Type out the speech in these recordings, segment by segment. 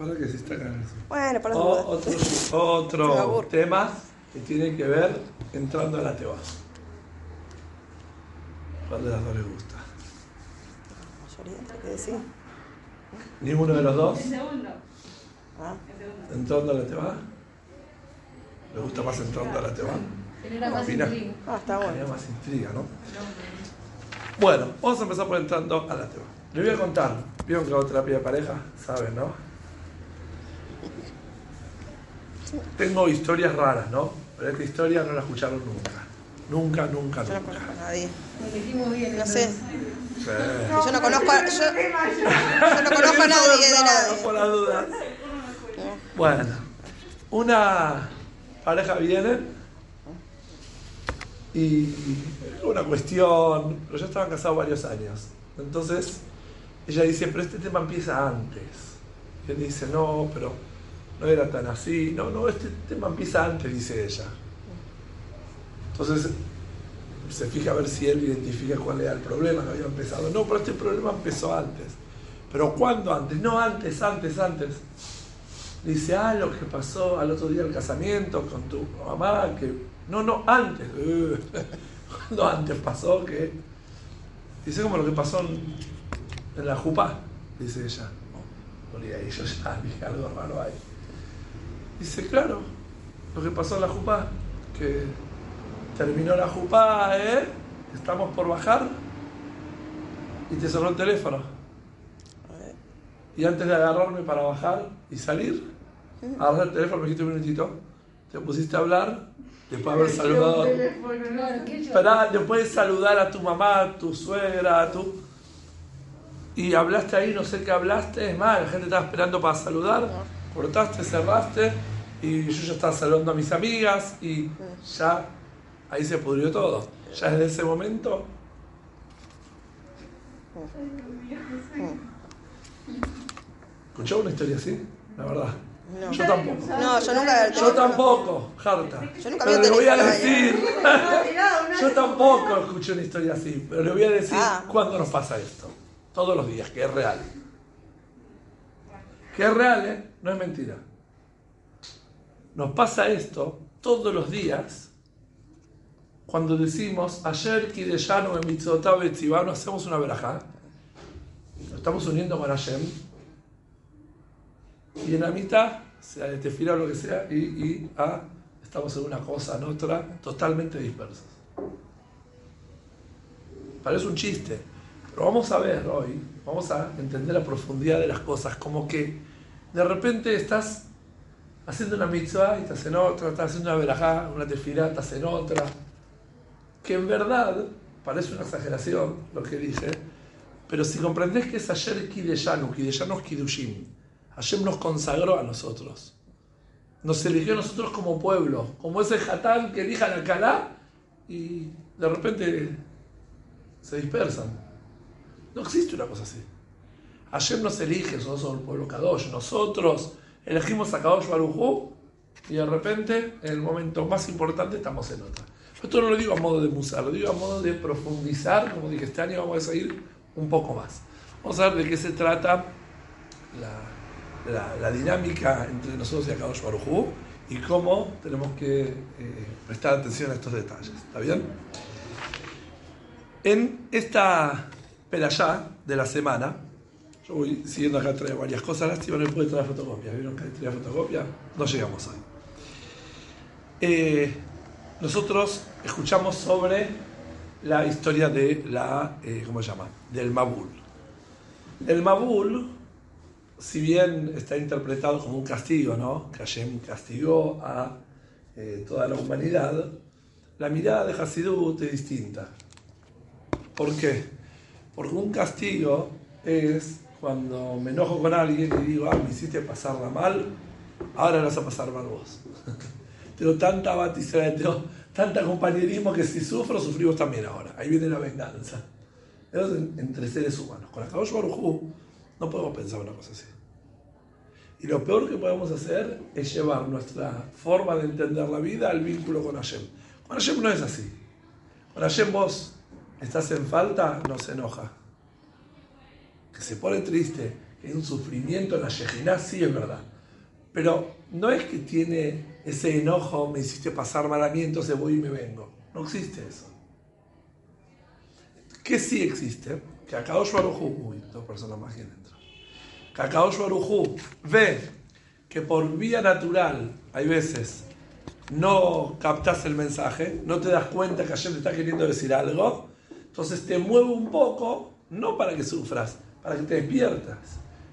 Para que se está ganando. Bueno, para O- otro otro tema que tiene que ver entrando a la teba. ¿Cuál de las dos le gusta? mayoría, ¿qué decir? ¿Ninguno de los dos? El segundo. Ah, segundo. ¿Entrando a la teba? ¿Le gusta más entrando a la teba? Genera más intriga. ah, está bueno. más intriga, ¿no? Bueno, vamos a empezar por entrando a la teba. Les voy a contar. ¿Vieron que hago terapia de pareja? Saben, ¿no? Tengo historias raras, ¿no? Pero esta historia no la escucharon nunca. Nunca, nunca, Yo no nunca. conozco a nadie. Bien. No sé. Sí. Yo no conozco a, yo, yo no conozco a nadie de nadie. Por las dudas. Bueno, una pareja viene y una cuestión, pero ya estaban casados varios años. Entonces ella dice, pero este tema empieza antes. Y él dice, no, pero no era tan así. No, no, este tema empieza antes, dice ella. Entonces se fija a ver si él identifica cuál era el problema que había empezado. No, pero este problema empezó antes. ¿Pero cuándo antes? No, antes, antes, antes. Dice, ah, lo que pasó al otro día del casamiento con tu mamá, que... No, no, antes. ¿Cuándo antes pasó que... Dice como lo que pasó en, la jupa, dice ella. No, no, yo ya vi algo raro ahí. Dice, claro, lo que pasó en la jupa, que terminó la jupa, ¿eh? Estamos por bajar y te sonó el teléfono. Y antes de agarrarme para bajar y salir, agarré el teléfono, me dijiste un minutito, te pusiste a hablar, después de haber saludado. Esperá, después de saludar a tu mamá, a tu suegra, a tu. Y hablaste ahí, no sé qué hablaste, es más, la gente estaba esperando para saludar, cortaste, cerraste, y yo ya estaba saludando a mis amigas, y ya ahí se pudrió todo. Ya desde ese momento. ¿Escuchó una historia así? La verdad. No. Yo tampoco. No, yo nunca. Yo tampoco, Harta. Yo nunca Pero le voy a decir. Yo tampoco escuché una historia así, pero le voy a decir Ah. cuándo nos pasa esto. Todos los días, que es real. Que es real, ¿eh? No es mentira. Nos pasa esto todos los días cuando decimos ayer Kideyanu en Mitzotav Etzivanu hacemos una verajá. Nos estamos uniendo con Hashem. Y en la mitad, sea de tefila o lo que sea, y, y ah, estamos en una cosa, en otra, totalmente dispersos. Parece un chiste, pero vamos a ver hoy, vamos a entender la profundidad de las cosas, como que de repente estás haciendo una mitzvah y estás en otra, estás haciendo una verajá, una tefilá, estás en otra, que en verdad parece una exageración lo que dice, pero si comprendés que es ayer Kideyanu, Kideyanu es Kidushim, Hashem nos consagró a nosotros, nos eligió a nosotros como pueblo, como ese Hatán que elija la Kalá y de repente se dispersan. No existe una cosa así. Hashem nos elige, nosotros somos el pueblo Kadosh, nosotros elegimos a Kadosh Barujú y de repente, en el momento más importante, estamos en otra. Esto no lo digo a modo de musar, lo digo a modo de profundizar, como dije, este año vamos a seguir un poco más. Vamos a ver de qué se trata la, la- la dinámica entre nosotros y Akadosh Barujú y cómo tenemos que eh, prestar atención a estos detalles. ¿Está bien? En esta perayá de la semana, yo voy siguiendo acá, traigo varias cosas, lástima no puede traer fotocopias. ¿Vieron que traía fotocopia? No llegamos hoy. Eh, nosotros escuchamos sobre la historia de la, eh, ¿cómo se llama? Del Mabul. El Mabul, si bien está interpretado como un castigo, ¿no? Que Hashem castigó a eh, toda la humanidad, la mirada de Hasidut es distinta. ¿Por qué? Porque un castigo es cuando me enojo con alguien y digo, ah, me hiciste pasarla mal, ahora la vas a pasar mal vos. tengo tanta batizera, tengo tanta compañerismo que si sufro, sufrimos también ahora. Ahí viene la venganza. Eso es en- entre seres humanos. Con la Kadosh Baruj Hu no podemos pensar una cosa así. Y lo peor que podemos hacer es llevar nuestra forma de entender la vida al vínculo con Hashem. Con Hashem no es así. Con Hashem vos estás en falta, no se enoja. Que se pone triste, que un sufrimiento en la Yejiná, sí es verdad. Pero no es que tiene ese enojo, me hiciste pasar mal a mí, entonces voy y me vengo. No existe eso. ¿Qué sí existe? Que Akadosh Baruj uy, dos personas más aquí adentro. Que Akadosh ve que por vía natural, hay veces, no captas el mensaje, no te das cuenta que ayer te está queriendo decir algo, entonces te mueve un poco, no para que sufras, para que te despiertas.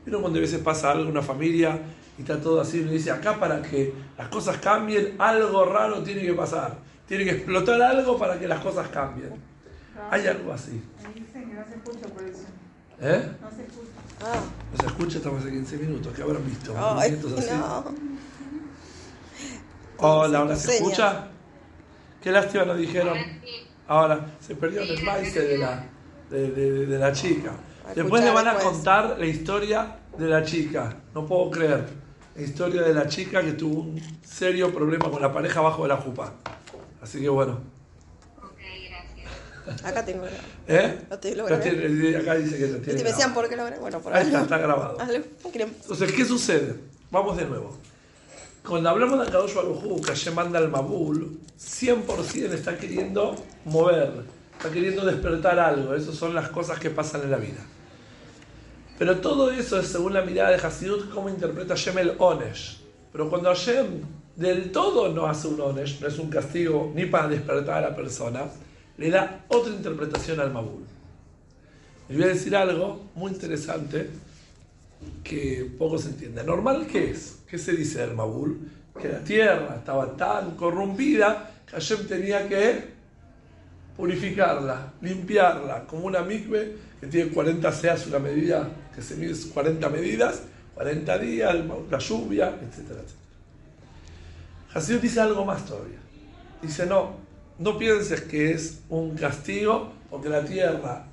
Pero cuando a veces pasa algo en una familia y está todo así, uno dice, acá para que las cosas cambien, algo raro tiene que pasar. Tiene que explotar algo para que las cosas cambien. Hay algo así. Ahí dicen que no se escucha por eso. ¿Eh? No se escucha. Ah, No se escucha, estamos hace 15 minutos. ¿Qué habrán visto? ay, Movimientos así. no. Hola, ahora se escucha. Qué lástima nos dijeron. Ahora, se perdió el maíz de la, de, de- de la chica. Después le van a después. contar la historia de la chica. No puedo creer. La historia de la chica que tuvo un serio problema con la pareja abajo de la jupa. Así que bueno. Acá tengo. ¿Eh? No te lo Ya grabé. tiene- acá dice que lo Y tiene te me decían por qué lo grabé. Bueno, por Ahí algo. está, está grabado. Entonces, ¿qué sucede? Vamos de nuevo. Cuando hablamos de Akadosh Baruj que Hashem manda al Mabul, 100% está queriendo mover, está queriendo despertar algo. Esas son las cosas que pasan en la vida. Pero todo eso es según la mirada de Hasidut, cómo interpreta Hashem el Onesh. Pero cuando Hashem del todo no hace un Onesh, no es un castigo ni para despertar a la persona, le da otra interpretación al Mabul. Les voy a decir algo muy interesante que poco se entiende. ¿Normal qué es? ¿Qué se dice del Mabul? Que la tierra estaba tan corrompida que Hashem tenía que purificarla, limpiarla, como una mikve que tiene 40 seas, una medida que se mide 40 medidas, 40 días, la lluvia, etcétera, etcétera. Hasidut dice algo más todavía. Dice, no, no pienses que es un castigo porque la tierra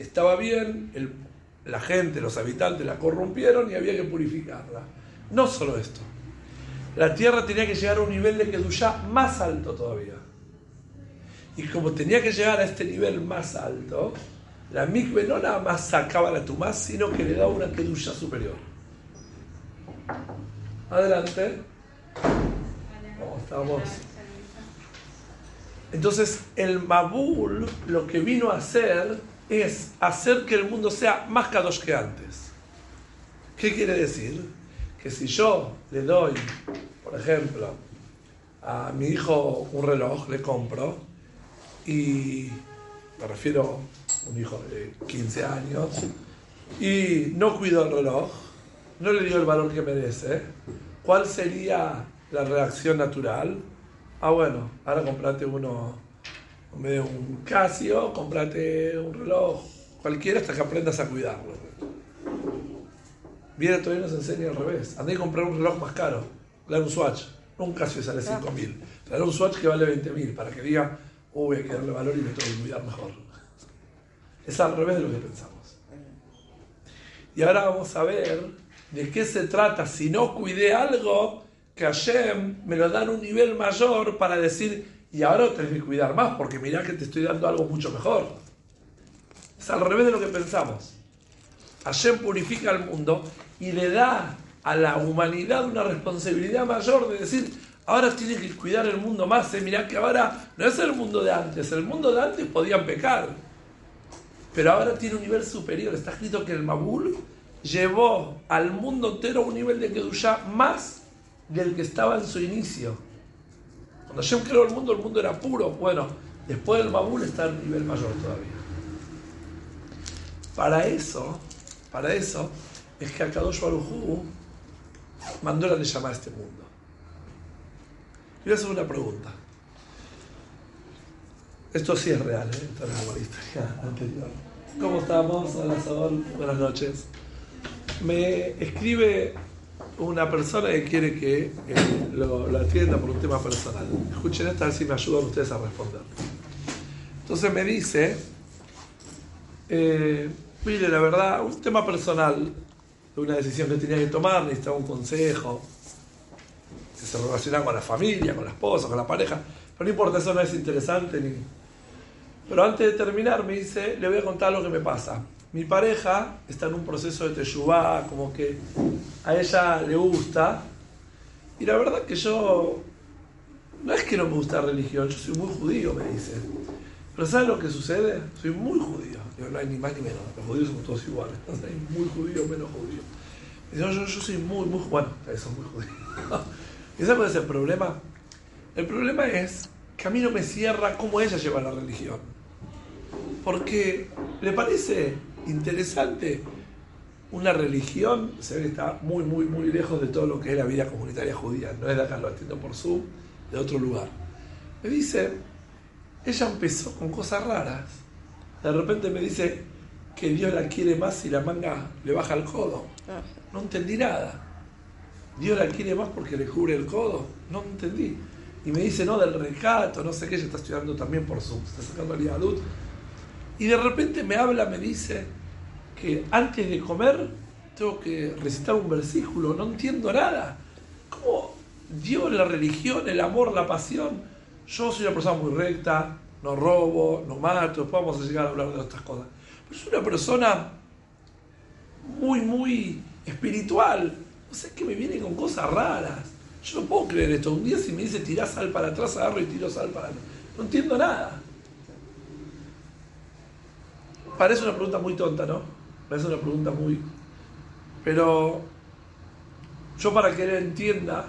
estaba bien, la gente, los habitantes la corrompieron y había que purificarla. No solo esto. La tierra tenía que llegar a un nivel de Kedushá más alto todavía. Y como tenía que llegar a este nivel más alto, la mikve no nada más sacaba la tumá, sino que le daba una Kedushá superior. Adelante. ¿Cómo estamos? Entonces, el Mabul lo que vino a hacer es hacer que el mundo sea más kadosh que antes. ¿Qué quiere decir? Que si yo le doy, por ejemplo, a mi hijo un reloj, le compro, y me refiero un hijo de 15 años, y no cuido el reloj, no le dio el valor que merece, ¿cuál sería la reacción natural? Ah, bueno, ahora comprate uno, de un Casio, comprate un reloj cualquiera hasta que aprendas a cuidarlo. Viene todavía nos enseña al revés. Andé a comprar un reloj más caro, dar un Swatch. Un Casio sale 5 mil. Traer un Swatch que vale 20 mil para que diga, oh, voy a darle valor y me tengo que cuidar mejor. Es al revés de lo que pensamos. Y ahora vamos a ver de qué se trata si no cuidé algo que Hashem me lo da un nivel mayor para decir, y ahora tenés que cuidar más, porque mirá que te estoy dando algo mucho mejor. Es al revés de lo que pensamos. Hashem purifica al mundo y le da a la humanidad una responsabilidad mayor de decir, ahora tiene que cuidar el mundo más. ¿eh? Mirá que ahora no es el mundo de antes, el mundo de antes podían pecar. Pero ahora tiene un nivel superior. Está escrito que el Mabul llevó al mundo entero un nivel de Kedushá más del que estaba en su inicio. Cuando Hashem creó el mundo, el mundo era puro. Bueno, después del Mabul está en un nivel mayor todavía. Para eso, para eso, es que Akadosh Baruj Hu mandó la llamar a este mundo. A hacer una pregunta. Esto sí es real, ¿eh? Es la historia anterior. ¿Cómo estamos? Hola, Sol. Buenas noches. Me escribe una persona que quiere que eh, lo, atienda por un tema personal. Escuchen esta, a ver si me ayudan ustedes a responder. Entonces me dice, eh, mire, la verdad, un tema personal, una decisión que tenía que tomar, necesitaba un consejo, que se relaciona con la familia, con la esposa, con la pareja, pero no importa, eso no es interesante ni... Pero antes de terminar me dice, le voy a contar lo que me pasa. mi pareja está en un proceso de teyubá, como que a ella le gusta. Y la verdad que yo, no es que no me gusta la religión, yo soy muy judío, me dice. Pero ¿sabes lo que sucede? Soy muy judío. Digo, no hay ni más ni menos, los judíos somos todos iguales. Hay muy judío, menos judío. Y yo, yo, yo soy muy, muy, bueno, son muy judíos. ¿Y sabes cuál es el problema? El problema es que a mí no me cierra cómo ella lleva la religión. Porque le parece interesante una religión, se ve que está muy, muy, muy lejos de todo lo que es la vida comunitaria judía. No es de acá, lo entiendo por su, de otro lugar. Me dice, ella empezó con cosas raras. De repente me dice que Dios la quiere más si la manga le baja el codo. Ah, No entendí nada. Dios la quiere más porque le cubre el codo. No entendí. Y me dice, no, del recato, no sé qué, ella está estudiando también por Zoom, está sacando el Yadut. Y de repente me habla, me dice que antes de comer tengo que recitar un versículo, no entiendo nada. ¿Cómo Dios, la religión, el amor, la pasión? Yo soy una persona muy recta, no robo, no mato, después vamos a llegar a hablar de otras cosas. Pero soy una persona muy, muy espiritual. No sé qué me viene con cosas raras. Yo no puedo creer esto. Un día si me dice tirar sal para atrás, agarro y tiro sal para atrás. No entiendo nada. Parece una pregunta muy tonta, ¿no? Parece una pregunta muy... Pero yo para que él entienda,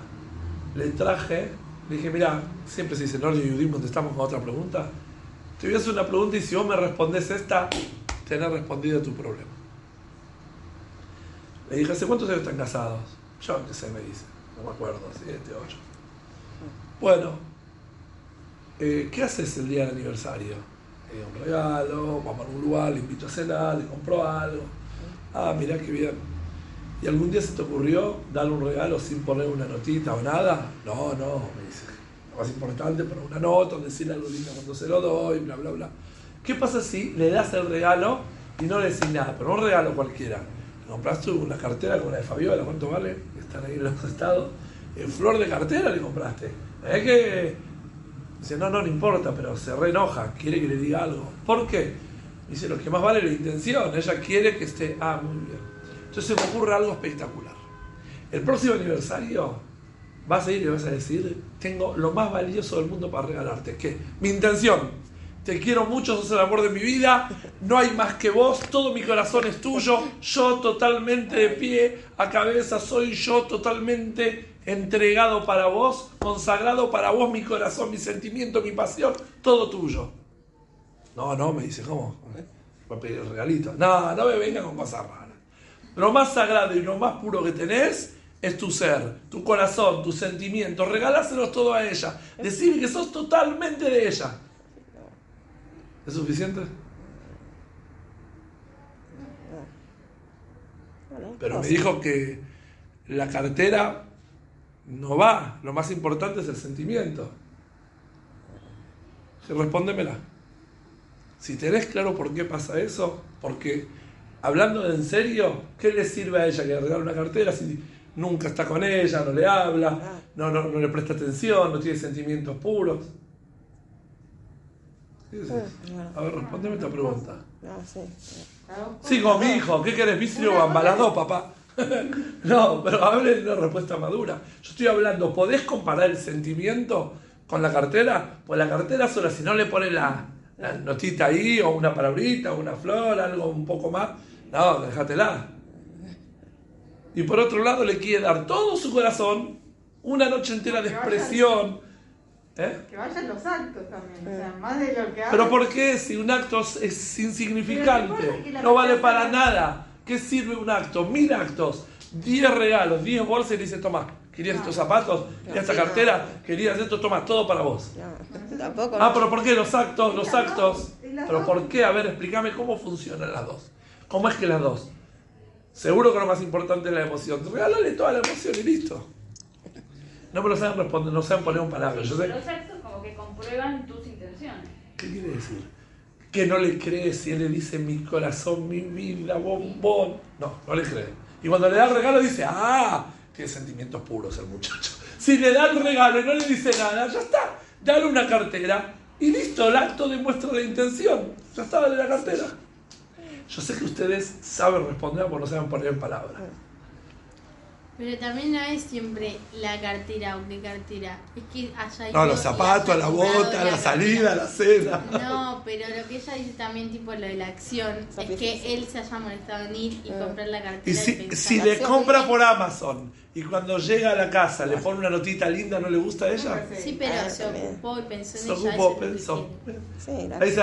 le traje, le dije, mira, siempre se dice en orden Yudim contestamos con otra pregunta. Te voy a hacer una pregunta y si vos me respondes esta, tenés respondido tu problema. Le dije, ¿hace cuántos años están casados? Yo qué sé, me dice. No me acuerdo, siete, ocho. Bueno, eh, ¿qué haces el día del aniversario? Le digo, un regalo, vamos a un lugar, le invito a cenar, le compro algo. Ah, mirá qué bien. ¿Y algún día se te ocurrió darle un regalo sin poner una notita o nada? No, no, me dice. Lo más importante, poner una nota, decirle algo lindo cuando se lo doy, bla, bla, bla. ¿Qué pasa si le das el regalo y no le decís nada? Pero no un regalo cualquiera. Le compraste una cartera como la de Fabiola, ¿cuánto vale? Están ahí en los estados. En flor de cartera le compraste. Es que Dice, no, no, no importa, pero se reenoja, quiere que le diga algo. ¿Por qué? Dice, lo que más vale es la intención, ella quiere que esté, ah, muy bien. Entonces se me ocurre algo espectacular. El próximo aniversario vas a ir y vas a decir, tengo lo más valioso del mundo para regalarte. ¿Qué? Mi intención. Te quiero mucho, sos el amor de mi vida, no hay más que vos, todo mi corazón es tuyo, yo totalmente de pie a cabeza, soy yo totalmente entregado para vos, consagrado para vos, mi corazón, mi sentimiento, mi pasión, todo tuyo. No, no, me dice, ¿cómo? Va a pedir el regalito. No, no me venga con cosas raras. Lo más sagrado y lo más puro que tenés es tu ser, tu corazón, tus sentimientos. Regaláselos todo a ella. Decirle que sos totalmente de ella. ¿Es suficiente? Pero me dijo que la cartera no va. Lo más importante es el sentimiento. Respóndemela. Si tenés claro por qué pasa eso, porque hablando en serio, ¿qué le sirve a ella que le regale una cartera si nunca está con ella, no le habla, no, no, no le presta atención, no tiene sentimientos puros? Bueno, A ver, respóndeme esta pregunta. no, sí. Sí, con mi hijo, ¿qué querés? ¿Víceo o ambalador, papá? no, pero hable una respuesta madura. Yo estoy hablando, ¿podés comparar el sentimiento con la cartera? Pues la cartera sola, si no le pones la, la notita ahí, o una palabrita, o una flor, algo un poco más, no, déjatela. Y por otro lado, le quiere dar todo su corazón, una noche entera de expresión. ¿Eh? Que vayan los actos también, o sea, más de lo que Pero hacen. ¿por qué si un acto es Pero insignificante? No vale para nada. ¿Qué sirve un acto? Mil actos, diez regalos, diez bolsas y le dice, toma, ¿querías estos zapatos? ¿Querías esta cartera? ¿Querías esto? Toma, todo para vos. No, tampoco. Ah, pero ¿por qué los actos? Los actos. ¿Pero por qué? A ver, explícame cómo funcionan las dos. ¿Cómo es que las dos? Seguro que lo más importante es la emoción. Regálale toda la emoción y listo. No me lo saben responder, no saben poner un palabra. Yo sé, Los actos como que comprueban tus intenciones. ¿Qué quiere decir? Que no le cree si él le dice mi corazón, mi vida, bombón. No, no le cree. Y cuando le da el regalo dice, ah, tiene sentimientos puros el muchacho. Si le da el regalo y no le dice nada, ya está. Dale una cartera y listo, el acto demuestra la intención. Ya está, dale la cartera. Yo sé que ustedes saben responder, pero no saben poner en palabras. Pero también no es siempre la cartera o qué cartera. Es que haya No, los y zapatos, la bota, la cartera. salida, la cena. No, pero lo que ella dice también, tipo lo de la acción, es que él se haya molestado en ir y Mm. comprar la Y cartera. si, pensar. si La le compra por Amazon y cuando llega a la casa le pone una notita linda, ¿no le gusta a ella? Sí, pero Ah, se también. ocupó y pensó en Se ella. ocupó, pensó. Sí, la Ahí se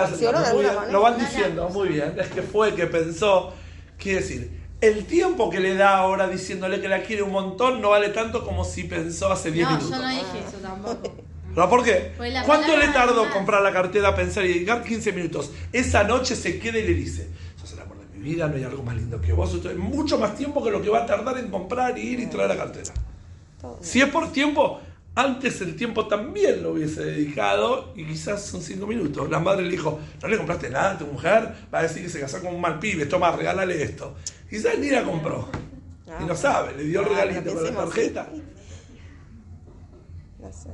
bien, manera. Lo van la diciendo, muy bien. Es que fue que pensó. Quiere decir, el tiempo que le da ahora diciéndole que la quiere un montón no vale tanto como si pensó hace 10 No, minutos. yo no dije eso tampoco. ¿No? ¿Por qué? Pues ¿Cuánto le tardó comprar la cartera, pensar y dedicar 15 minutos? Esa noche se queda y le dice, sos el amor de mi vida, no hay algo más lindo que vos. Esto es mucho más tiempo que lo que va a tardar en comprar, ir y traer la cartera. Todo. Si es por tiempo, antes el tiempo también lo hubiese dedicado y quizás son 5 minutos. La madre le dijo, no le compraste nada a tu mujer, va a decir que se casó con un mal pibe, toma, regálale esto. Quizás ni la compró. Y no sabe, le dio el Ah, regalito con la tarjeta. No sé.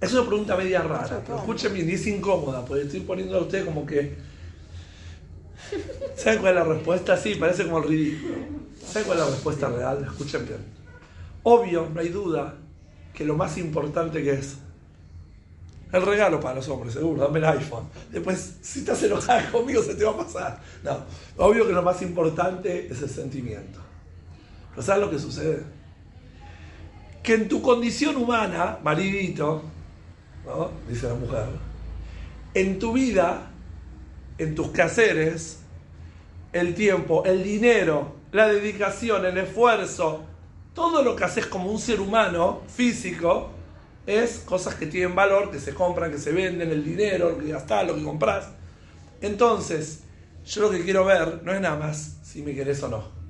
Es una pregunta media rara, pero escuchen bien, es incómoda, porque estoy poniendo a usted como que. ¿Saben cuál es la respuesta? Sí, parece como el ridículo. ¿Saben cuál es la respuesta real? Escuchen bien. Obvio, no hay duda, que lo más importante que es. El regalo para los hombres, seguro, dame el iPhone. Después, si estás enojada conmigo, se te va a pasar. No, obvio que lo más importante es el sentimiento. ¿Pero sabes lo que sucede? Que en tu condición humana, maridito, ¿no? dice la mujer, en tu vida, en tus quehaceres, el tiempo, el dinero, la dedicación, el esfuerzo, todo lo que haces como un ser humano físico, es cosas que tienen valor, que se compran, que se venden, el dinero, lo que gastás, lo que compras. Entonces, yo lo que quiero ver no es nada más si me querés o no.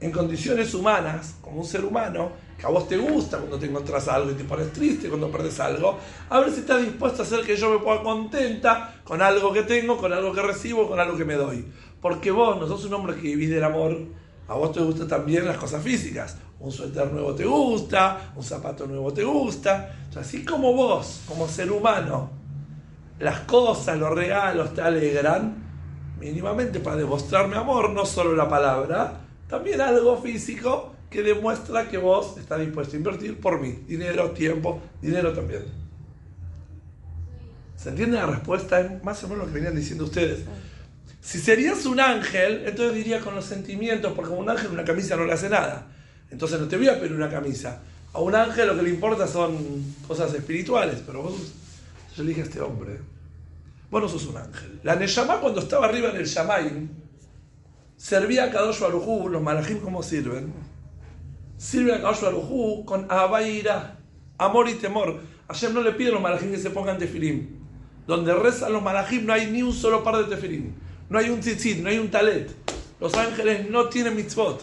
En condiciones humanas, como un ser humano, que a vos te gusta cuando te encontrás algo y te pones triste cuando perdes algo, a ver si estás dispuesto a hacer que yo me ponga contenta con algo que tengo, con algo que recibo, con algo que me doy. Porque vos no sos un hombre que vivís del amor, a vos te gustan también las cosas físicas. Un suéter nuevo te gusta, un zapato nuevo te gusta. Así como vos, como ser humano, las cosas, los regalos te alegran, mínimamente para demostrarme amor, no solo la palabra, también algo físico que demuestra que vos estás dispuesto a invertir por mí. Dinero, tiempo, dinero también. ¿Se entiende la respuesta? Es más o menos lo que venían diciendo ustedes. Si serías un ángel, entonces diría con los sentimientos, porque un ángel una camisa no le hace nada. Entonces no te voy a pedir una camisa. A un ángel lo que le importa son cosas espirituales, pero vos, yo a este hombre, vos no sos un ángel. La Neyamá cuando estaba arriba en el Shamaim, servía a Kadosh Barujú, los malajim cómo sirven. Sirve a Kadosh Barujú con Abaira, amor y temor. Ayer no le pide a los malajim que se pongan tefilim. Donde rezan los malajim no hay ni un solo par de tefilim. No hay un tzitzit, no hay un talet. Los ángeles no tienen mitzvot.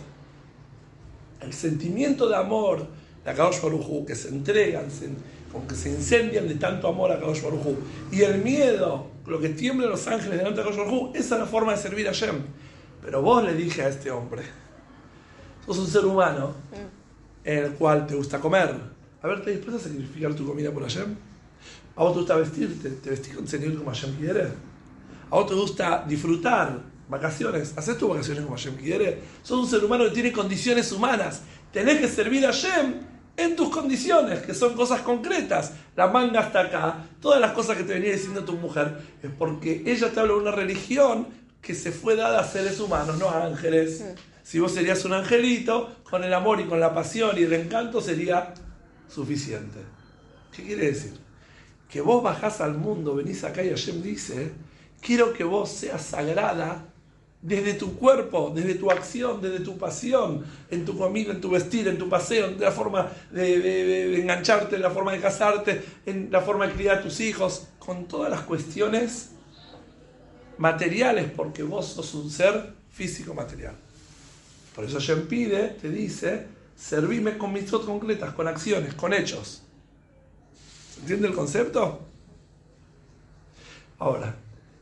El sentimiento de amor de Akadosh Barujú, que se entregan, se, como que se incendian de tanto amor a Akadosh Barujú. Y el miedo, lo que tiemblan los ángeles delante de Akadosh Barujú, esa es la forma de servir a Shem. Pero vos le dije a este hombre, sos un ser humano en el cual te gusta comer. A ver, ¿te dispuesto a sacrificar tu comida por Hashem? ¿A vos te gusta vestirte? ¿Te vestís con señor como Hashem quiere? ¿A vos te gusta disfrutar vacaciones? ¿Haces tus vacaciones como Hashem quiere? Sos un ser humano que tiene condiciones humanas. Tenés que servir a Hashem en tus condiciones, que son cosas concretas. La manga está acá. Todas las cosas que te venía diciendo tu mujer es porque ella te habla de una religión que se fue dada a seres humanos, no a ángeles. Si vos serías un angelito, con el amor y con la pasión y el encanto sería suficiente. ¿Qué quiere decir? Que vos bajás al mundo, venís acá y Hashem dice, quiero que vos seas sagrada desde tu cuerpo, desde tu acción, desde tu pasión, en tu comida, en tu vestir, en tu paseo, en la forma de, engancharte, en la forma de casarte, en la forma de criar a tus hijos, con todas las cuestiones materiales, porque vos sos un ser físico material. Por eso Hashem pide, te dice, servime con mitzvot concretas, con acciones, con hechos. ¿Se entiende el concepto? Ahora,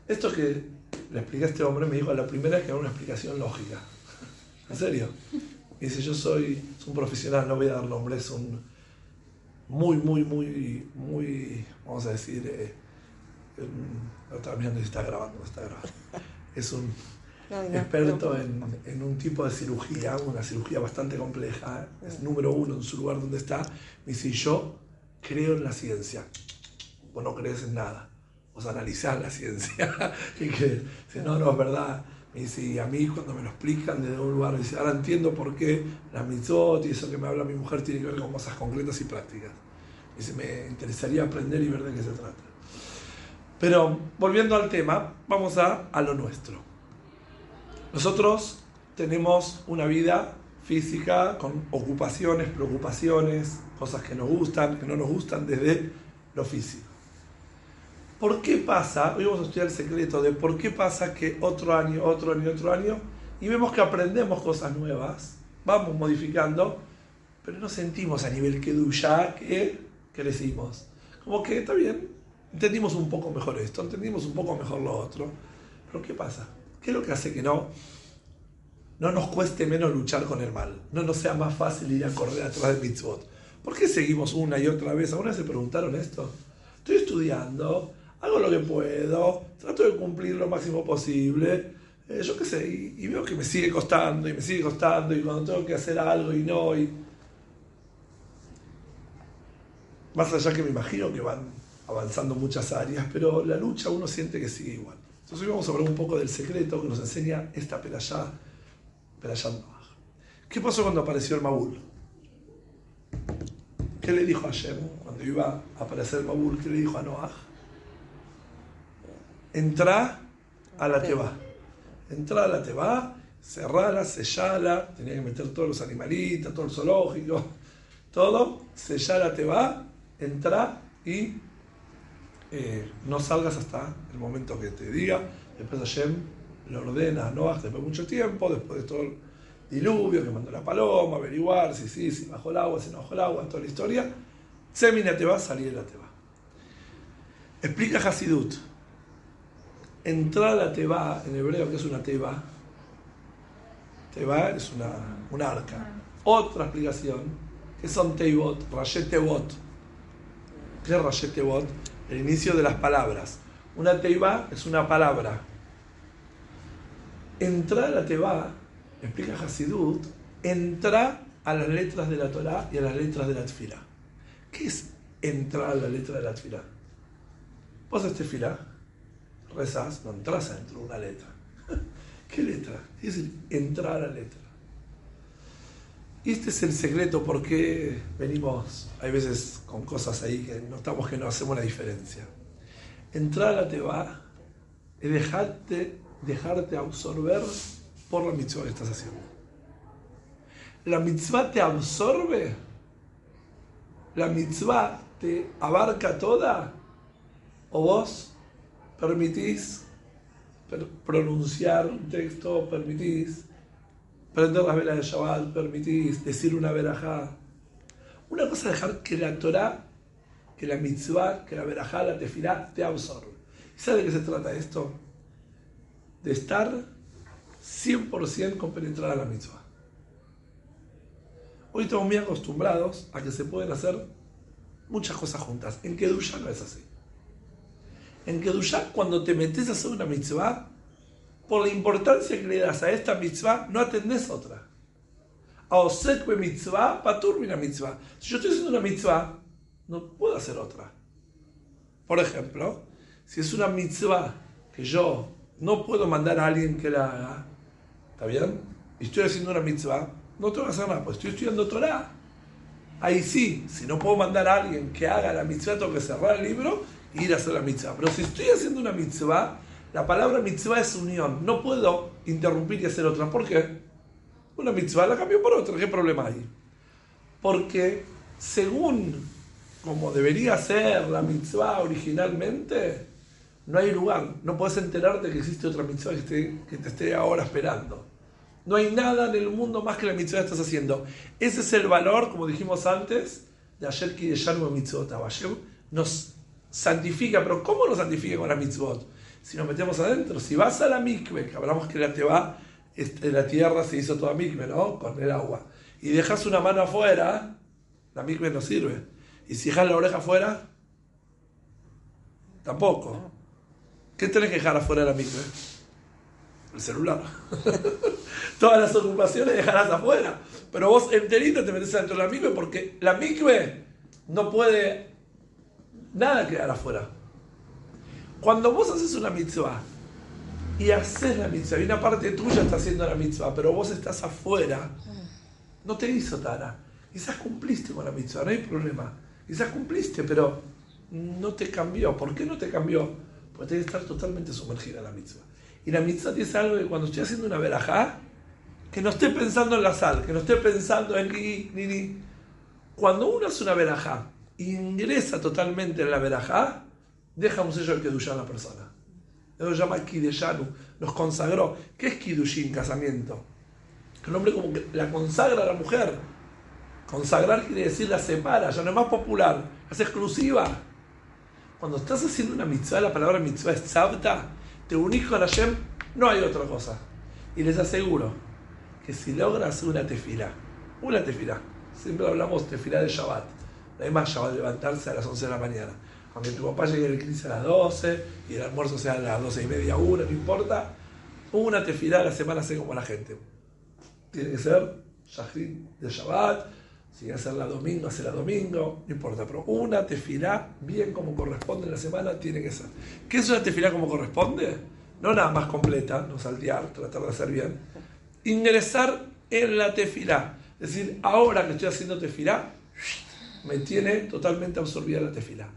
esto que le expliqué a este hombre me dijo a la primera que era una explicación lógica. ¿En serio? Me dice, yo soy un profesional, no voy a dar nombre, es un muy, muy, muy, muy, vamos a decir, eh, no estaba mirando si está grabando, no está grabando. Es un, Ay, no, experto en, en un tipo de cirugía, una cirugía bastante compleja, es número uno en su lugar donde está, me dice, yo creo en la ciencia, vos no crees en nada, vos analizás la ciencia, y que dice, no, no, es verdad, y a mí cuando me lo explican desde un lugar, dice, ahora entiendo por qué la mitzvot y eso que me habla mi mujer tiene que ver con cosas concretas y prácticas. Dice, me interesaría aprender y ver de qué se trata. Pero volviendo al tema, vamos a, a lo nuestro. Nosotros tenemos una vida física con ocupaciones, preocupaciones, cosas que nos gustan, que no nos gustan desde lo físico. ¿Por qué pasa? Hoy vamos a estudiar el secreto de por qué pasa que otro año, otro año, otro año, y vemos que aprendemos cosas nuevas, vamos modificando, pero no sentimos a nivel que duya que crecimos. Como que está bien, entendimos un poco mejor esto, entendimos un poco mejor lo otro, pero ¿qué pasa? ¿Qué es lo que hace que no, no nos cueste menos luchar con el mal? No nos sea más fácil ir a correr atrás de mitzvot. ¿Por qué seguimos una y otra vez? ¿Alguna se preguntaron esto? Estoy estudiando, hago lo que puedo, trato de cumplir lo máximo posible, eh, yo qué sé, y, y, veo que me sigue costando y me sigue costando y cuando tengo que hacer algo y no, y... Más allá que me imagino que van avanzando muchas áreas, pero la lucha uno siente que sigue igual. Entonces hoy vamos a hablar un poco del secreto que nos enseña esta Perayá, Perayá Noach. ¿Qué pasó cuando apareció el Mabul? ¿Qué le dijo a Hashem cuando iba a aparecer el Mabul? ¿Qué le dijo a Noach? Entra a la Teba. Entra a la Teba, cerrala, sellala, tenía que meter todos los animalitos, todo el zoológico, todo, sellala Teba, entra y eh, no salgas hasta el momento que te diga. Después Hashem le ordena a Noah después de mucho tiempo, después de todo el diluvio que mandó la paloma, averiguar si sí, si bajó el agua, si no bajó el agua, toda la historia. Semina te va, salir de la teba. Explica Hasidut. Entrar a la teba, en hebreo, que es una teba. Teba es una, un arca. Otra explicación, que son teibot, rayetebot. ¿Qué es rayetebot? el inicio de las palabras. Una teiba es una palabra. Entrar a la teiba, explica Hasidut, entra a las letras de la Torah y a las letras de la Tfila. ¿Qué es entrar a la letra de la Tfila? Vos haces tefila, rezas, no entras adentro de una letra. ¿Qué letra? Es entrar a letra. Este es el secreto por qué venimos, hay veces con cosas ahí que notamos que no hacemos la diferencia. Entrar a la teba es dejarte, dejarte absorber por la mitzvah que estás haciendo. La mitzvah te absorbe, la mitzvah te abarca toda, o vos permitís pronunciar un texto, permitís prender las velas de Shabbat, permitís decir una verajá. Una cosa es dejar que la Torah, que la mitzvah, que la verajá, la tefilá, te absorbe. ¿Y sabe de qué se trata esto? De estar 100% compenetrada a la mitzvah. Hoy estamos muy acostumbrados a que se pueden hacer muchas cosas juntas. En Kedusha no es así. En Kedusha, cuando te metes a hacer una mitzvah, por la importancia que le das a esta mitzvah, no atendés otra. A Osekwe mitzvah, patur una mitzvah. Si yo estoy haciendo una mitzvah, no puedo hacer otra. Por ejemplo, si es una mitzvah que yo no puedo mandar a alguien que la haga, ¿está bien? Y estoy haciendo una mitzvah, no tengo que hacer nada, pues estoy estudiando Torah. Ahí sí, si no puedo mandar a alguien que haga la mitzvah, tengo que cerrar el libro ir a hacer la mitzvah. Pero si estoy haciendo una mitzvah, la palabra mitzvah es unión. No puedo interrumpir y hacer otra. ¿Por qué? Una mitzvah la cambio por otra. ¿Qué problema hay? Porque según como debería ser la mitzvah originalmente, no hay lugar. No puedes enterarte que existe otra mitzvah que, que te esté ahora esperando. No hay nada en el mundo más que la mitzvah que estás haciendo. Ese es el valor, como dijimos antes, de ayer que de mitzvot. Ayer nos santifica, pero ¿cómo nos santifica con la mitzvot? si nos metemos adentro. Si vas a la mikve, que hablamos que la este, la tierra se hizo toda mikve, ¿no? Con el agua. Y dejas una mano afuera, la mikve no sirve. Y si dejas la oreja afuera, tampoco. ¿Qué tenés que dejar afuera de la mikve? El celular. Todas las ocupaciones dejarás afuera. Pero vos enterito te metes dentro de la micve porque la micve no puede nada quedar afuera. Cuando vos haces una mitzvah y haces la mitzvah, y una parte tuya está haciendo la mitzvah, pero vos estás afuera, no te hizo tara. Quizás cumpliste con la mitzvah, no hay problema. Quizás cumpliste, pero no te cambió. ¿Por qué no te cambió? Porque tienes que estar totalmente sumergida en la mitzvah. Y la mitzvah tiene algo que cuando estoy haciendo una verajá, que no esté pensando en la sal, que no esté pensando en ni, ni, ni. Cuando uno hace una verajá, ingresa totalmente en la verajá, deja un sello de Kedushá a la persona. Eso se llama Kideshanu, nos consagró. ¿Qué es Kidushin, casamiento? El hombre como que la consagra a la mujer. Consagrar quiere decir la separa, ya no es más popular, es exclusiva. Cuando estás haciendo una mitzvah, la palabra mitzvah es tzavta, te unís con Hashem, no hay otra cosa. Y les aseguro que si logras una tefila, una tefila, siempre hablamos tefila de Shabbat, no hay más Shabbat levantarse a las 11 de la mañana. Aunque tu papá llegue el 15 a las 12 y el almuerzo sea a las 12 y media, una, no importa. Una tefila a la semana sé como la gente. Tiene que ser Shahrid de Shabbat, si hacerla domingo, hacerla domingo, no importa, pero una tefilá bien como corresponde en la semana tiene que ser. ¿Qué es una tefilá como corresponde? No nada más completa, no saltear, tratar de hacer bien. Ingresar en la tefilá. Es decir, ahora que estoy haciendo tefilá, me tiene totalmente absorbida la tefilá.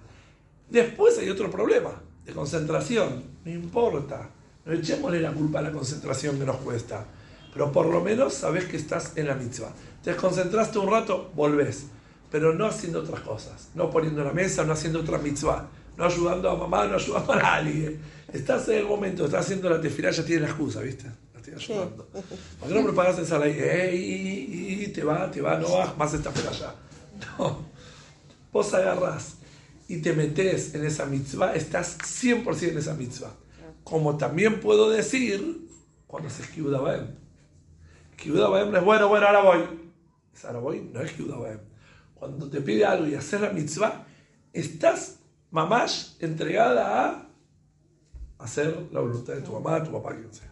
Después hay otro problema, de concentración. No importa. No echémosle la culpa a la concentración que nos cuesta. Pero por lo menos sabes que estás en la mitzvah. Te desconcentraste un rato, volvés. Pero no haciendo otras cosas. No poniendo la mesa, no haciendo otra mitzvah. No ayudando a mamá, no ayudando a nadie. Estás en el momento, estás haciendo la tefilá, ya tienes la excusa, ¿viste? La estoy ayudando. ¿Por qué no preparas ensalada? Y, y te va, te va, no vas, más esta allá. No. Vos agarrás y te metes en esa mitzvah, estás 100% en esa mitzvah. Como también puedo decir cuando se esquiva Baem. Kiuda Baem es bueno, bueno, ahora voy. Es ahora voy, no es Kiuda Baem. Cuando te pide algo y hacer la mitzvah, estás mamás entregada a hacer la voluntad de tu mamá, tu papá, quien sea.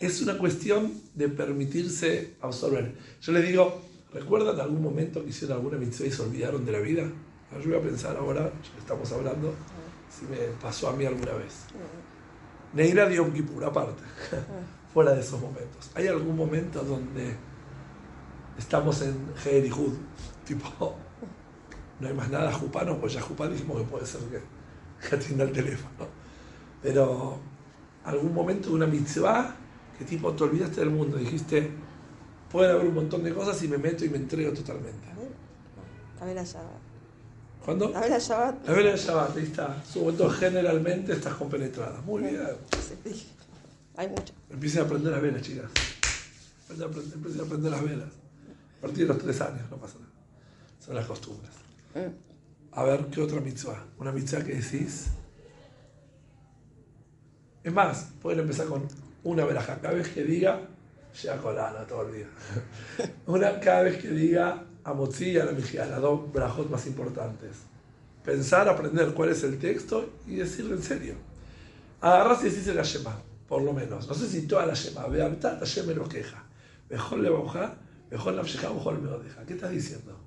Es una cuestión de permitirse absorber. Yo les digo, ¿recuerdan algún momento que hicieron alguna mitzvah y se olvidaron de la vida? Yo voy a pensar ahora, ya que estamos hablando, si me pasó a mí alguna vez. Neira dio un Kippur, aparte, fuera de esos momentos. ¿Hay algún momento donde estamos en Hud, tipo, no hay más nada Jupano, pues ya Jupán dijimos que puede ser que, que atienda el teléfono. Pero algún momento de una mitzvah que tipo te olvidaste del mundo, dijiste, puede haber un montón de cosas y me meto y me entrego totalmente. A ver allá. ¿Cuándo? La vela Shabbat. La vela Shabbat, ahí está. Su generalmente estás compenetrada. Muy bien. Sí. Hay mucho. Empiecen a aprender las velas, chicas. Empiecen a aprender, las velas. A partir de los tres años, no pasa nada. Son las costumbres. A ver, ¿qué otra mitzvah? Una mitzvah que decís. Es más, pueden empezar con una velaja. Cada vez que diga, ya colana todo el día. Una, cada vez que diga Amotzi y a la Mijía, las dos brajot más importantes. Pensar, aprender cuál es el texto y decirlo en serio. Agarras y decís la Shema, por lo menos. No sé si toda la Shema. Veamtat Hashem me lo queja. Mejor le baja, mejor la mejor me deja. ¿Qué estás diciendo?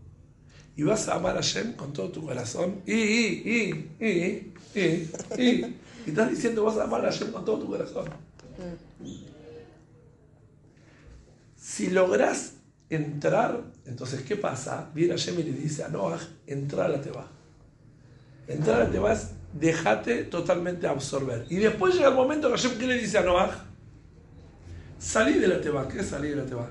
Y vas a amar a Hashem con todo tu corazón. Y, y, y, y, y, y. Y estás diciendo vas a amar a Hashem con todo tu corazón. Si logras entrar, entonces, ¿qué pasa? Viene Hashem y le dice a Noah, entra a la Teba. Entrar a la Teba es déjate totalmente absorber. Y después llega el momento que Hashem, ¿qué le dice a Noah? Salí de la Teba. ¿Qué es salir de la Teba?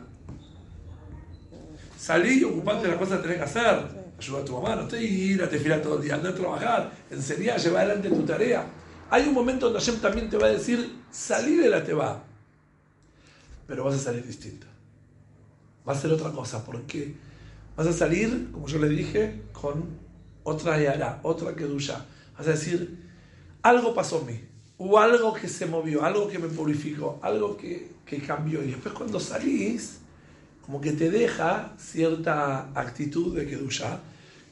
Salí y ocupate de las cosas que tenés que hacer. Ayuda a tu mamá, no te ir a te todo el día, andar a trabajar, enseñar, llevar adelante tu tarea. Hay un momento donde Hashem también te va a decir, salí de la Teba. Pero vas a salir distinto va a ser otra cosa, porque vas a salir, como yo le dije, con otra yara, otra kedusha. Vas a decir, algo pasó en mí, o algo que se movió, algo que me purificó, algo que, que cambió. Y después cuando salís, como que te deja cierta actitud de kedusha.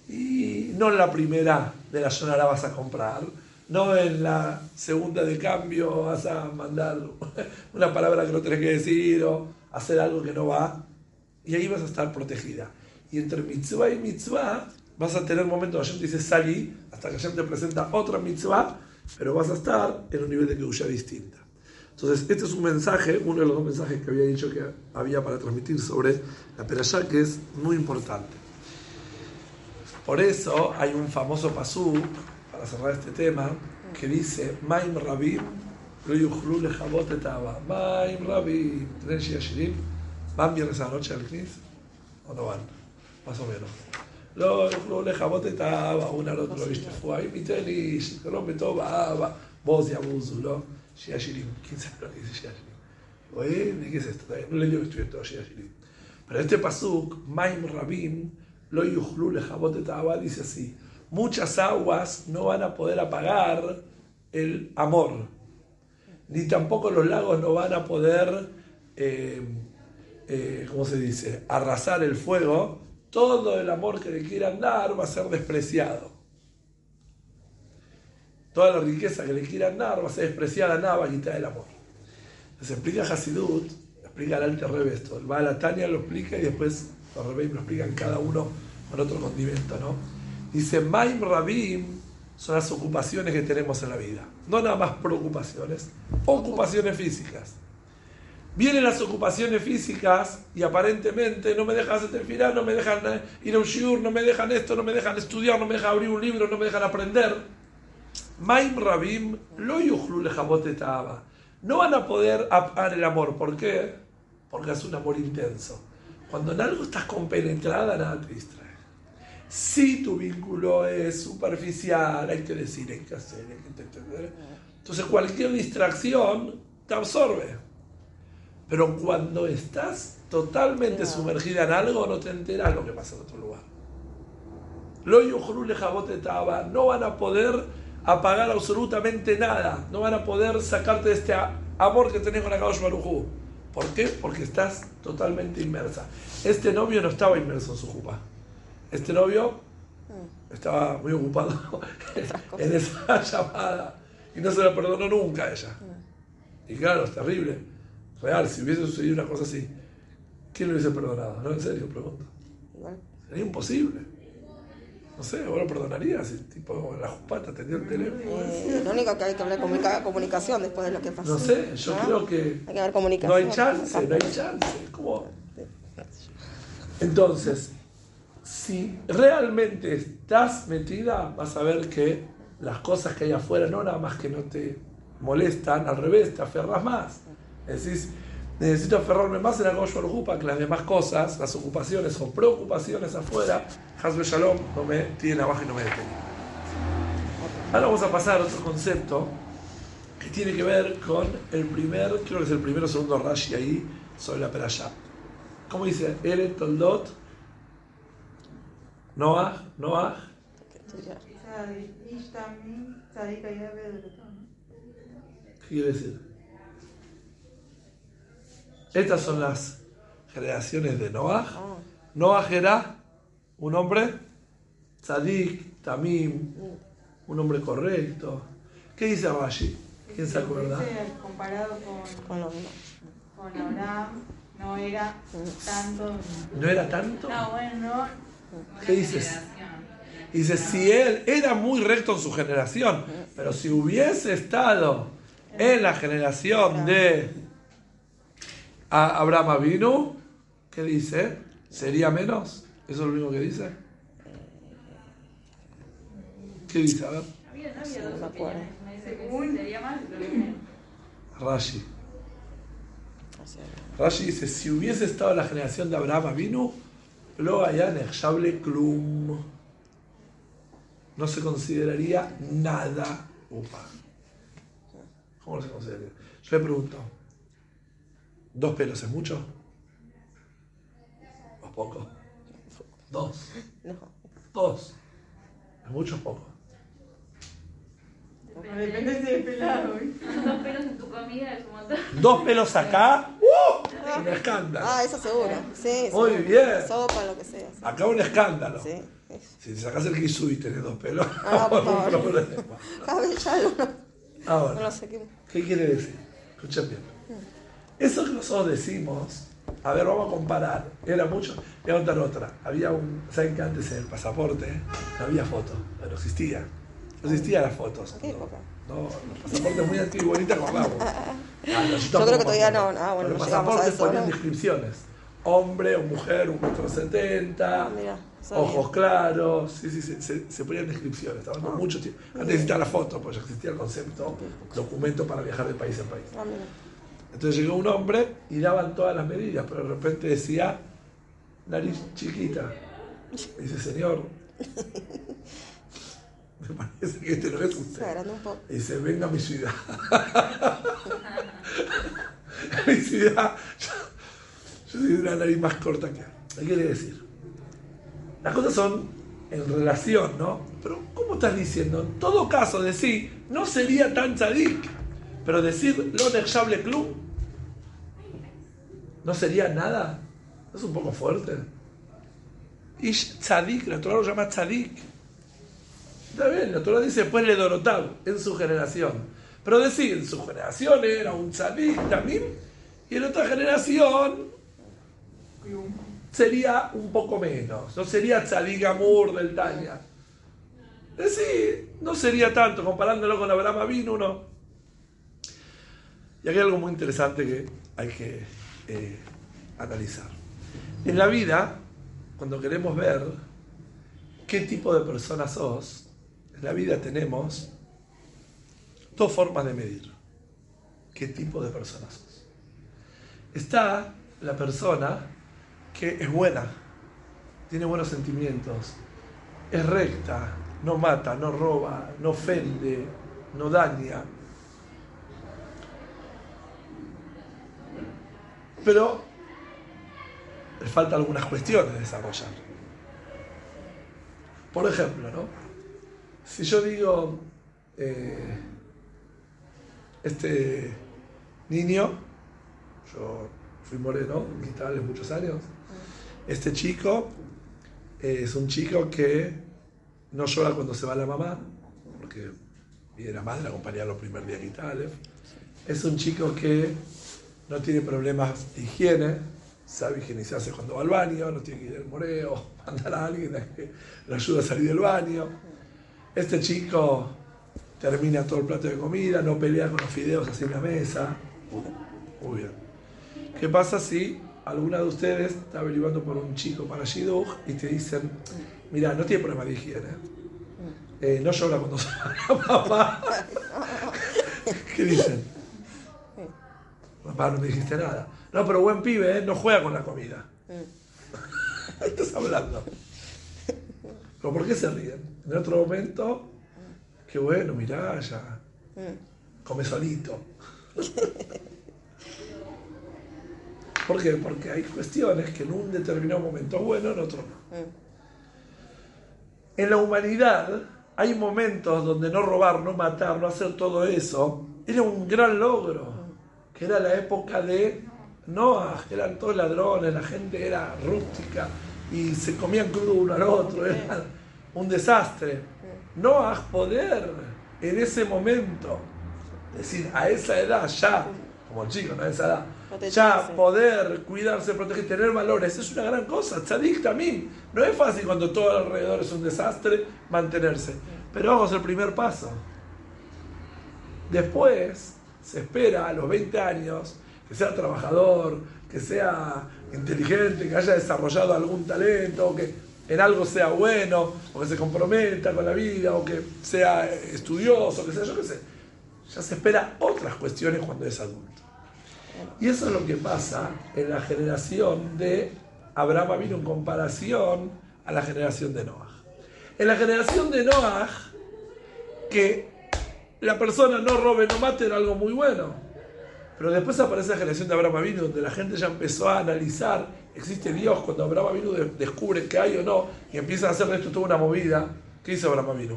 Y no la primera de la sonara vas a comprar, no en la segunda de cambio vas a mandar una palabra que no tenés que decir o hacer algo que no va. Y ahí vas a estar protegida. Y entre mitzvah y mitzvah vas a tener momentos, Hashem te dice salí, hasta que Hashem te presenta otra mitzvah, pero vas a estar en un nivel de Kedusha distinta. Entonces, este es un mensaje, uno de los dos mensajes que había dicho que había para transmitir sobre la Perashá, que es muy importante. Por eso hay un famoso pasú, para cerrar este tema, que dice, Maim Rabim. Maim Rabim. ¿Van viernes a la noche al Knis? ¿O no van? Más o menos. לא יוכלו לכבות את האבא, ונעלות לא ישטפו, האם ייתן לי שלום בטוב האבא, בוז יבוזו, לא? שיהיה שירים. ¿Quién sabe lo que dice שיהיה שירים? Oye, ¿qué es esto? No le digo que estoy todo שיהיה שירים. Pero este pasuk, Maim Rabim, lo yuchlu lejabot et Abba, dice así: muchas aguas no van a poder apagar el amor, ni tampoco los lagos no van a poder, eh, eh, ¿cómo se dice?, arrasar el fuego. Todo el amor que le quieran dar va a ser despreciado. Toda la riqueza que le quieran dar va a ser despreciada, nada va a quitar el amor. Se explica Hasidut, explica el Alte Rebe esto. El Baal lo explica y después los Rebbeim lo explican cada uno con otro condimento, ¿no? Dice, Maim Rabim son las ocupaciones que tenemos en la vida. No nada más preocupaciones, ocupaciones físicas. Vienen las ocupaciones físicas y aparentemente no me dejan hacer no me dejan ir a un shiur, no me dejan esto, no me dejan estudiar, no me dejan abrir un libro, no me dejan aprender. Maim Rabim lo yuchlu. No van a poder apar el amor. ¿Por qué? Porque es un amor intenso. Cuando en algo estás compenetrada, nada te distrae. Si tu vínculo es superficial, hay que decir, hay que hacer, hay que entender. Entonces cualquier distracción te absorbe. Pero cuando estás totalmente sumergida en algo, no te enteras lo que pasa en otro lugar. Lo etaba. No van a poder apagar absolutamente nada. No van a poder sacarte de este amor que tenés con Akadosh Baruj ¿Por qué? Porque estás totalmente inmersa. Este novio no estaba inmerso en su jupa. Este novio estaba muy ocupado en esa llamada y no se lo perdonó nunca a ella. Y claro, es terrible. Real, si hubiese sucedido una cosa así, ¿quién lo hubiese perdonado? No, en serio, pregunto. Sería imposible. No sé, ¿vos lo perdonarías? tipo, la jupata tenía el teléfono. Eh, lo único que hay que hablar comunica comunicación después de lo que pasó. No sé, yo creo que. Hay que haber comunicación. No hay chance, no hay chance. ¿Cómo? Entonces, si realmente estás metida, vas a ver que las cosas que hay afuera no nada más que no te molestan, al revés, te aferras más. Decís, necesito aferrarme más en algo para que las demás cosas, las ocupaciones o preocupaciones afuera, Hasbe Shalom, no me tienen abajo y no me detienen. Ahora vamos a pasar a otro concepto que tiene que ver con el primer, creo que es el primero o segundo Rashi ahí, sobre la Perashá. ¿Cómo dice? Eret Toldot, Noah, Noah. ¿Qué quiere decir? Estas son las generaciones de Noah. Noah era un hombre tzadik, tamim, un hombre correcto. ¿Qué dice Rashi? ¿Quién se acuerda? Comparado con, con Abraham, no era tanto. ¿No era tanto? No, bueno, ¿Qué dices? Dice, si él era muy recto en su generación, pero si hubiese estado en la generación de Abraham vino, ¿qué dice? ¿Sería menos? ¿Eso es lo único que dice? ¿Qué dice? A ver. Había, no había dos opiniones. Me dice que sería más, Rashi. Rashi dice, si hubiese estado la generación de Abraham vino, lo haya Nechable Klum. No se consideraría nada. Upa. ¿Cómo no se consideraría? Yo le pregunto, ¿Dos pelos es mucho? ¿O poco? Dos. Dos. ¿Es mucho o poco? Depende si es pelado. Dos pelos en tu comida es un montón. ¿Dos pelos acá? ¡Uh! un escándalo. Ah, eso seguro. Sí, Muy seguro. bien. Sopa, lo que sea. sí. Acá un escándalo. Sí. Si te sacas el guisú y tenés dos pelos, Ah, por no hay favor. problema. Cabellalo, no, no Ahora, lo sé qué. ¿qué quiere decir? Escuchen bien. Eso que nosotros decimos, a ver, vamos a comparar. Era mucho. Voy a contar otra. Había un. ¿Saben que antes en el pasaporte no había foto? No existía. No existían las fotos. ¿Qué época? No, el pasaporte es muy antiguo y bonito, acordamos. Ah, no, Yo creo que todavía no, ah, bueno, Pero no el llegamos a pasaporte eso, ponían ¿no? descripciones. Hombre o mujer, un metro setenta, Ah, ojos claros, sí, sí, se, se, se ponían descripciones, estaban Ah. mucho tiempo. Antes existía la foto, pues ya existía el concepto, documento para viajar de país en país. Ah. Entonces llegó un hombre y daban todas las medidas, pero de repente decía, nariz chiquita. Y dice, señor, me parece que este no es usted. agrandó un poco. Y dice, venga a mi ciudad. a mi ciudad. Yo, yo soy de una nariz más corta que él. ¿Qué quiere decir? Las cosas son en relación, ¿no? Pero ¿cómo estás diciendo? En todo caso, decir, no sería tan tzadik. Pero decir, lo nechable club, no sería nada. ¿No es un poco fuerte? Ish tzadik, la Torah lo llama tzadik. Está bien, la Torah dice después le Dorotab en su generación. Pero decir, en su generación era un tzadik también, y en otra generación sería un poco menos. No sería tzadik amur del Tania. Decir, no sería tanto, comparándolo con Abraham vino uno. Y aquí hay algo muy interesante que hay que eh, analizar. En la vida, cuando queremos ver qué tipo de persona sos, en la vida tenemos dos formas de medir qué tipo de persona sos. Está la persona que es buena, tiene buenos sentimientos, es recta, no mata, no roba, no ofende, no daña. Pero le falta algunas cuestiones desarrollar. Por ejemplo, ¿no? Si yo digo, eh, este niño, yo fui moreno en muchos años, este chico eh, es un chico que no llora cuando se va la mamá, porque viene la madre a acompañarlo el primer día en. Es un chico que no tiene problemas de higiene, sabe higienizarse cuando va al baño, no tiene que ir al moreo, mandar a alguien a que le ayude a salir del baño. Este chico termina todo el plato de comida, no pelea con los fideos así en la mesa. Muy bien. ¿Qué pasa si alguna de ustedes está averiguando por un chico para Shidduch y te dicen, mira, no tiene problema de higiene, eh, no llora cuando se va la mamá? ¿Qué dicen? Papá, no me dijiste nada. No, pero buen pibe, ¿eh? no juega con la comida. Ahí estás hablando. ¿Pero por qué se ríen? En otro momento, qué bueno, mirá, ya come solito. ¿Por qué? Porque hay cuestiones que en un determinado momento es bueno, en otro no. En la humanidad hay momentos donde no robar, no matar, no hacer todo eso, era un gran logro, que era la época de Noah, eran todos ladrones, la gente era rústica y se comían crudo uno al otro, era un desastre. Noah poder en ese momento, es decir, a esa edad ya, como el chico, no a esa edad, ya poder cuidarse, proteger, tener valores, es una gran cosa. Tzadik también. No es fácil cuando todo alrededor es un desastre mantenerse. Pero vamos al primer paso. Después se espera a los 20 años que sea trabajador, que sea inteligente, que haya desarrollado algún talento, que en algo sea bueno, o que se comprometa con la vida, o que sea estudioso, que sea yo qué sé. Ya se espera otras cuestiones cuando es adulto. Y eso es lo que pasa en la generación de Abraham vino en comparación a la generación de Noah. En la generación de Noah, que la persona no robe, no mate, era algo muy bueno. Pero después aparece la generación de Abraham vino donde la gente ya empezó a analizar, existe Dios, cuando Abraham vino descubre que hay o no, y empieza a hacer de esto toda una movida. ¿Qué hizo Abraham vino?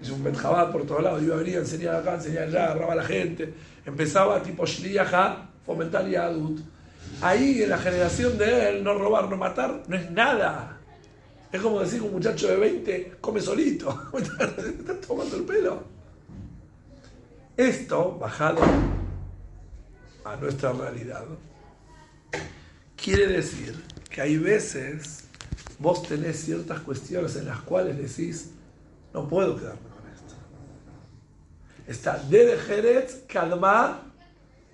Hizo un Benjabad por todos lados, iba a venir a enseñar acá, a enseñar allá, agarraba a la gente, empezaba tipo Shliach a fomentar Yadut. Ahí en la generación de él, no robar, no matar, no es nada. Es como decir que un muchacho de 20 come solito. Está tomando el pelo. Esto, bajado a nuestra realidad, quiere decir que hay veces vos tenés ciertas cuestiones en las cuales decís, no puedo quedarme con esto. Está Derejeretz Kadma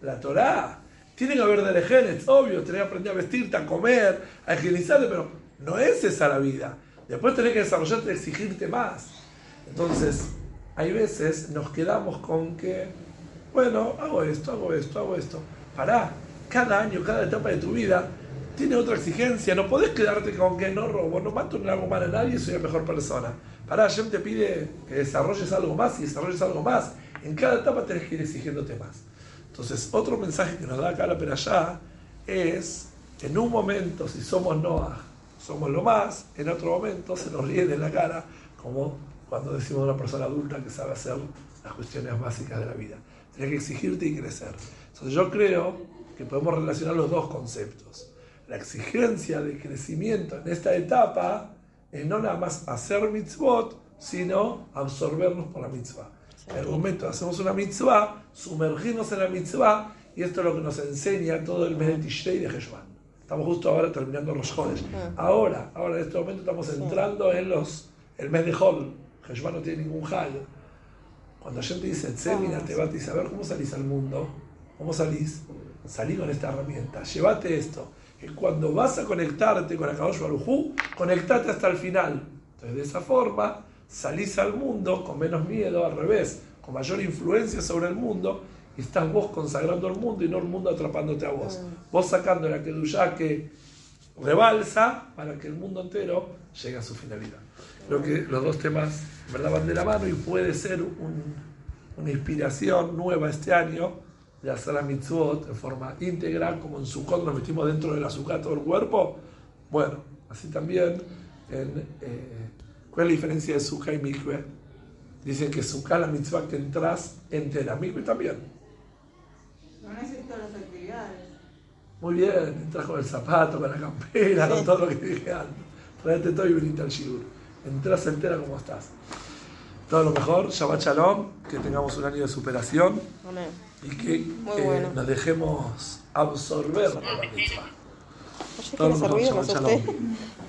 la Torah. Tiene que haber Derejeretz, obvio, tenés que aprender a vestirte, a comer, a higienizarte, pero no es esa la vida. Después tenés que desarrollarte, exigirte más. Entonces, hay veces nos quedamos con que, bueno, hago esto, hago esto, hago esto. Pará, cada año, cada etapa de tu vida tiene otra exigencia. No podés quedarte con que no robo, no mato, no hago mal a nadie, soy la mejor persona. Pará, Hashem te pide que desarrolles algo más y desarrolles algo más. En cada etapa tenés que ir exigiéndote más. Entonces, otro mensaje que nos da acá la allá es, en un momento, si somos Noah, somos lo más, en otro momento se nos ríe de la cara, como cuando decimos a una persona adulta que sabe hacer las cuestiones básicas de la vida. Tienes que exigirte y crecer. Entonces yo creo que podemos relacionar los dos conceptos. La exigencia de crecimiento en esta etapa es no nada más hacer mitzvot, sino absorbernos por la mitzvah. En el momento hacemos una mitzvah, sumergirnos en la mitzvah, y esto es lo que nos enseña todo el mes de Tishrei de Heshvan. Estamos justo ahora terminando los jóvenes. Ahora, ahora en este momento estamos entrando en los el mes de Hol. Jesús no tiene ningún hal. Cuando gente te dice, Tsemina, te va a decir, a ver cómo salís al mundo. ¿Cómo salís? Salí con esta herramienta. Llévate esto. Que cuando vas a conectarte con Akadosh Barujú, conectate hasta el final. Entonces, de esa forma, salís al mundo con menos miedo, al revés, con mayor influencia sobre el mundo estás vos consagrando el mundo y no el mundo atrapándote a vos. Vos sacando la ya que rebalsa para que el mundo entero llegue a su finalidad. Creo que los dos temas ¿verdad? van de la mano y puede ser una inspiración nueva este año de hacer la mitzvot en forma íntegra, como en Sukkot nos metimos dentro del azúcar todo el cuerpo. Bueno, así también, en, eh, ¿cuál es la diferencia de Sukkah y Mikve? Dicen que Sukkah la mitzvah que entras entera, Mikve también. No necesito las actividades. Muy bien, entras con el zapato, con la campera, con todo lo que dije antes. Tráete todo y venite al Shigur. Entras entera como estás. Todo lo mejor, Shabbat Shalom, que tengamos un año de superación y que eh, nos dejemos absorber por la misma. Todo lo mejor, Shabbat Shalom.